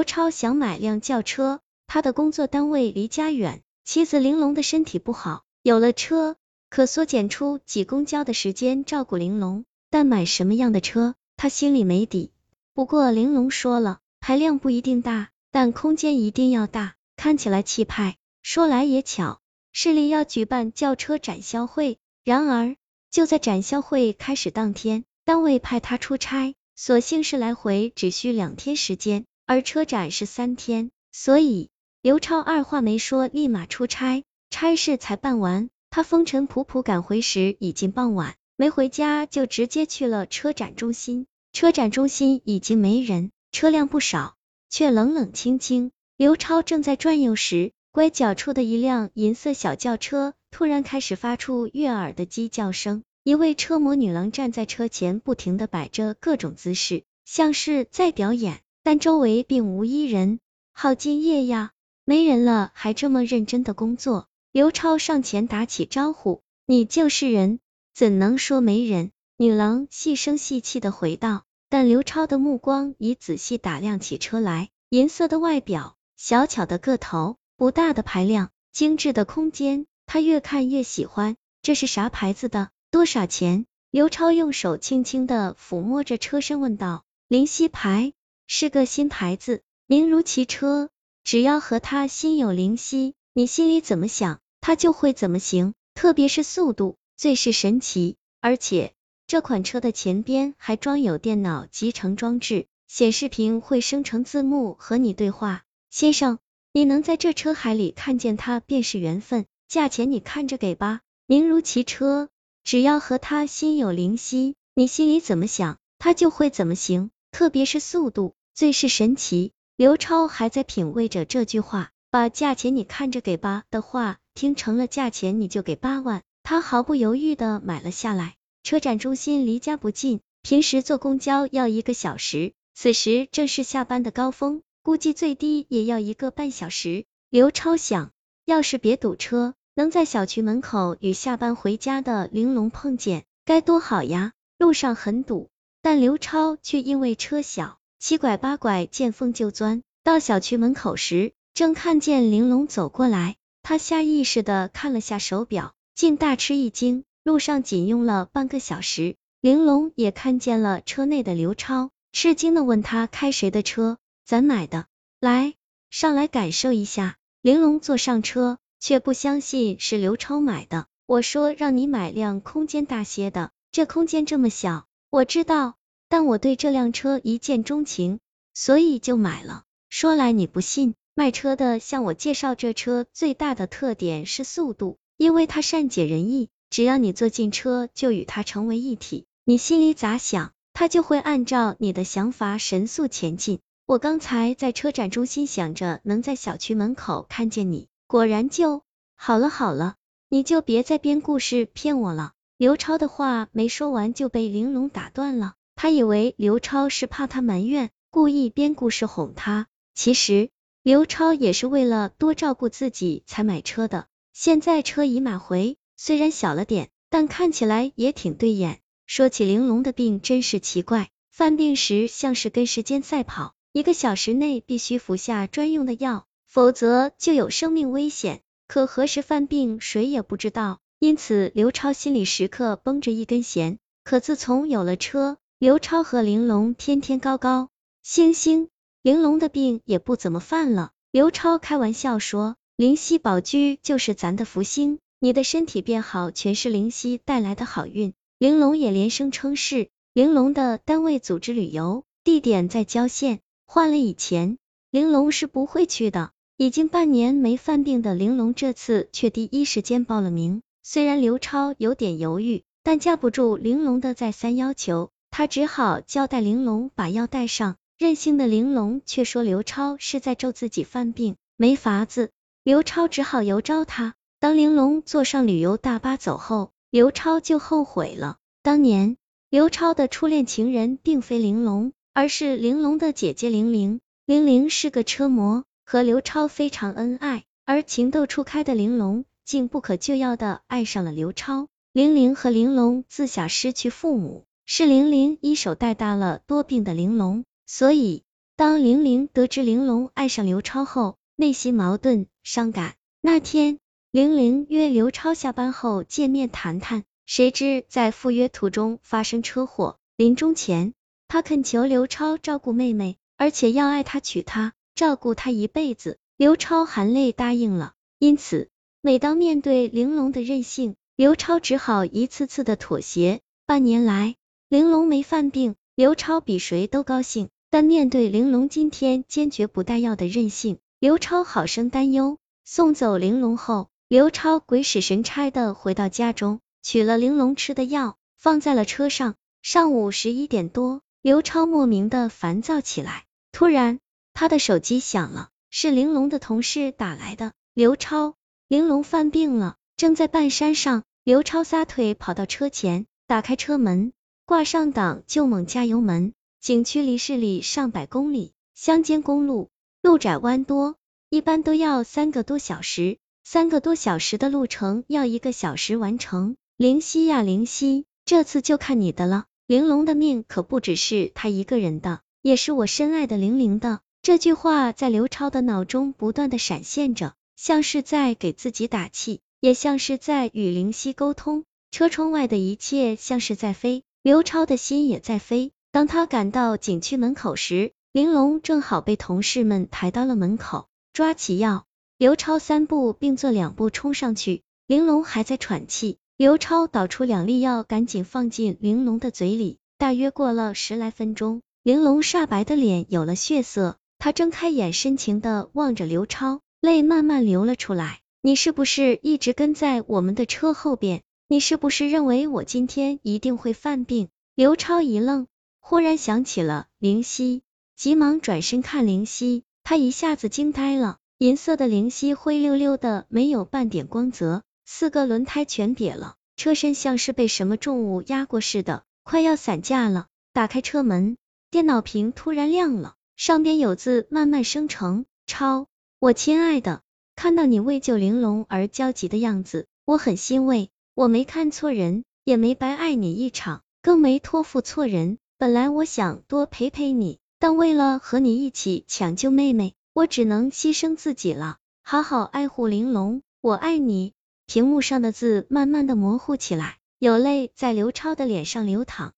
刘超想买辆轿车，他的工作单位离家远，妻子玲珑的身体不好，有了车可缩减出挤公交的时间照顾玲珑，但买什么样的车，他心里没底。不过玲珑说了，排量不一定大，但空间一定要大，看起来气派。说来也巧，市里要举办轿车展销会，然而就在展销会开始当天，单位派他出差，所幸是来回只需两天时间。而车展是三天，所以刘超二话没说，立马出差。差事才办完，他风尘仆仆赶回时已经傍晚，没回家就直接去了车展中心。车展中心已经没人，车辆不少，却冷冷清清。刘超正在转悠时，拐角处的一辆银色小轿车突然开始发出悦耳的鸡叫声。一位车模女郎站在车前，不停的摆着各种姿势，像是在表演。但周围并无一人，好敬业呀！没人了还这么认真的工作。刘超上前打起招呼：“你就是人，怎能说没人？”女郎细声细气的回道。但刘超的目光已仔细打量起车来，银色的外表，小巧的个头，不大的排量，精致的空间，他越看越喜欢。这是啥牌子的？多少钱？刘超用手轻轻的抚摸着车身问道：“灵犀牌。”是个新牌子，名如其车，只要和它心有灵犀，你心里怎么想，它就会怎么行。特别是速度，最是神奇。而且这款车的前边还装有电脑集成装置，显示屏会生成字幕和你对话。先生，你能在这车海里看见它，便是缘分。价钱你看着给吧。名如其车，只要和它心有灵犀，你心里怎么想，它就会怎么行。特别是速度。最是神奇，刘超还在品味着这句话，把价钱你看着给吧的话听成了价钱你就给八万，他毫不犹豫的买了下来。车展中心离家不近，平时坐公交要一个小时，此时正是下班的高峰，估计最低也要一个半小时。刘超想，要是别堵车，能在小区门口与下班回家的玲珑碰见，该多好呀！路上很堵，但刘超却因为车小。七拐八拐，见缝就钻。到小区门口时，正看见玲珑走过来，他下意识的看了下手表，竟大吃一惊。路上仅用了半个小时。玲珑也看见了车内的刘超，吃惊的问他开谁的车？咱买的。来，上来感受一下。玲珑坐上车，却不相信是刘超买的。我说让你买辆空间大些的，这空间这么小。我知道。但我对这辆车一见钟情，所以就买了。说来你不信，卖车的向我介绍这车最大的特点是速度，因为它善解人意，只要你坐进车就与它成为一体，你心里咋想，它就会按照你的想法神速前进。我刚才在车展中心想着能在小区门口看见你，果然就好了。好了，你就别再编故事骗我了。刘超的话没说完就被玲珑打断了。他以为刘超是怕他埋怨，故意编故事哄他。其实刘超也是为了多照顾自己才买车的。现在车已买回，虽然小了点，但看起来也挺对眼。说起玲珑的病，真是奇怪，犯病时像是跟时间赛跑，一个小时内必须服下专用的药，否则就有生命危险。可何时犯病，谁也不知道。因此刘超心里时刻绷着一根弦。可自从有了车，刘超和玲珑天天高高兴兴，玲珑的病也不怎么犯了。刘超开玩笑说：“灵犀宝居就是咱的福星，你的身体变好，全是灵犀带来的好运。”玲珑也连声称是。玲珑的单位组织旅游，地点在郊县，换了以前，玲珑是不会去的。已经半年没犯病的玲珑，这次却第一时间报了名。虽然刘超有点犹豫，但架不住玲珑的再三要求。他只好交代玲珑把药带上，任性的玲珑却说刘超是在咒自己犯病，没法子，刘超只好由着他。当玲珑坐上旅游大巴走后，刘超就后悔了。当年刘超的初恋情人并非玲珑，而是玲珑的姐姐玲玲。玲玲是个车模，和刘超非常恩爱，而情窦初开的玲珑竟不可救药的爱上了刘超。玲玲和玲珑自小失去父母。是玲玲一手带大了多病的玲珑，所以当玲玲得知玲珑爱上刘超后，内心矛盾伤感。那天，玲玲约刘超下班后见面谈谈，谁知在赴约途中发生车祸。临终前，她恳求刘超照顾妹妹，而且要爱她娶她，照顾她一辈子。刘超含泪答应了。因此，每当面对玲珑的任性，刘超只好一次次的妥协。半年来，玲珑没犯病，刘超比谁都高兴。但面对玲珑今天坚决不带药的任性，刘超好生担忧。送走玲珑后，刘超鬼使神差的回到家中，取了玲珑吃的药，放在了车上。上午十一点多，刘超莫名的烦躁起来。突然，他的手机响了，是玲珑的同事打来的。刘超，玲珑犯病了，正在半山上。刘超撒腿跑到车前，打开车门，挂上档就猛加油门。景区离市里上百公里，乡间公路路窄弯多，一般都要三个多小时。三个多小时的路程要一个小时完成。灵犀呀灵犀，这次就看你的了。玲珑的命可不只是他一个人的，也是我深爱的玲玲的。这句话在刘超的脑中不断的闪现着，像是在给自己打气，也像是在与灵犀沟通。车窗外的一切像是在飞，刘超的心也在飞。当他赶到景区门口时，玲珑正好被同事们抬到了门口。抓起药，刘超三步并作两步冲上去。玲珑还在喘气，刘超倒出两粒药，赶紧放进玲珑的嘴里。大约过了十来分钟，玲珑煞白的脸有了血色。他睁开眼，深情的望着刘超，泪慢慢流了出来。你是不是一直跟在我们的车后边？你是不是认为我今天一定会犯病？刘超一愣。忽然想起了灵犀，急忙转身看灵犀，他一下子惊呆了。银色的灵犀灰溜溜的，没有半点光泽，四个轮胎全瘪了，车身像是被什么重物压过似的，快要散架了。打开车门，电脑屏突然亮了，上边有字慢慢生成：超，我亲爱的，看到你为救玲珑而焦急的样子，我很欣慰。我没看错人，也没白爱你一场，更没托付错人。本来我想多陪陪你，但为了和你一起抢救妹妹，我只能牺牲自己了。好好爱护玲珑，我爱你。屏幕上的字慢慢的模糊起来，有泪在刘超的脸上流淌。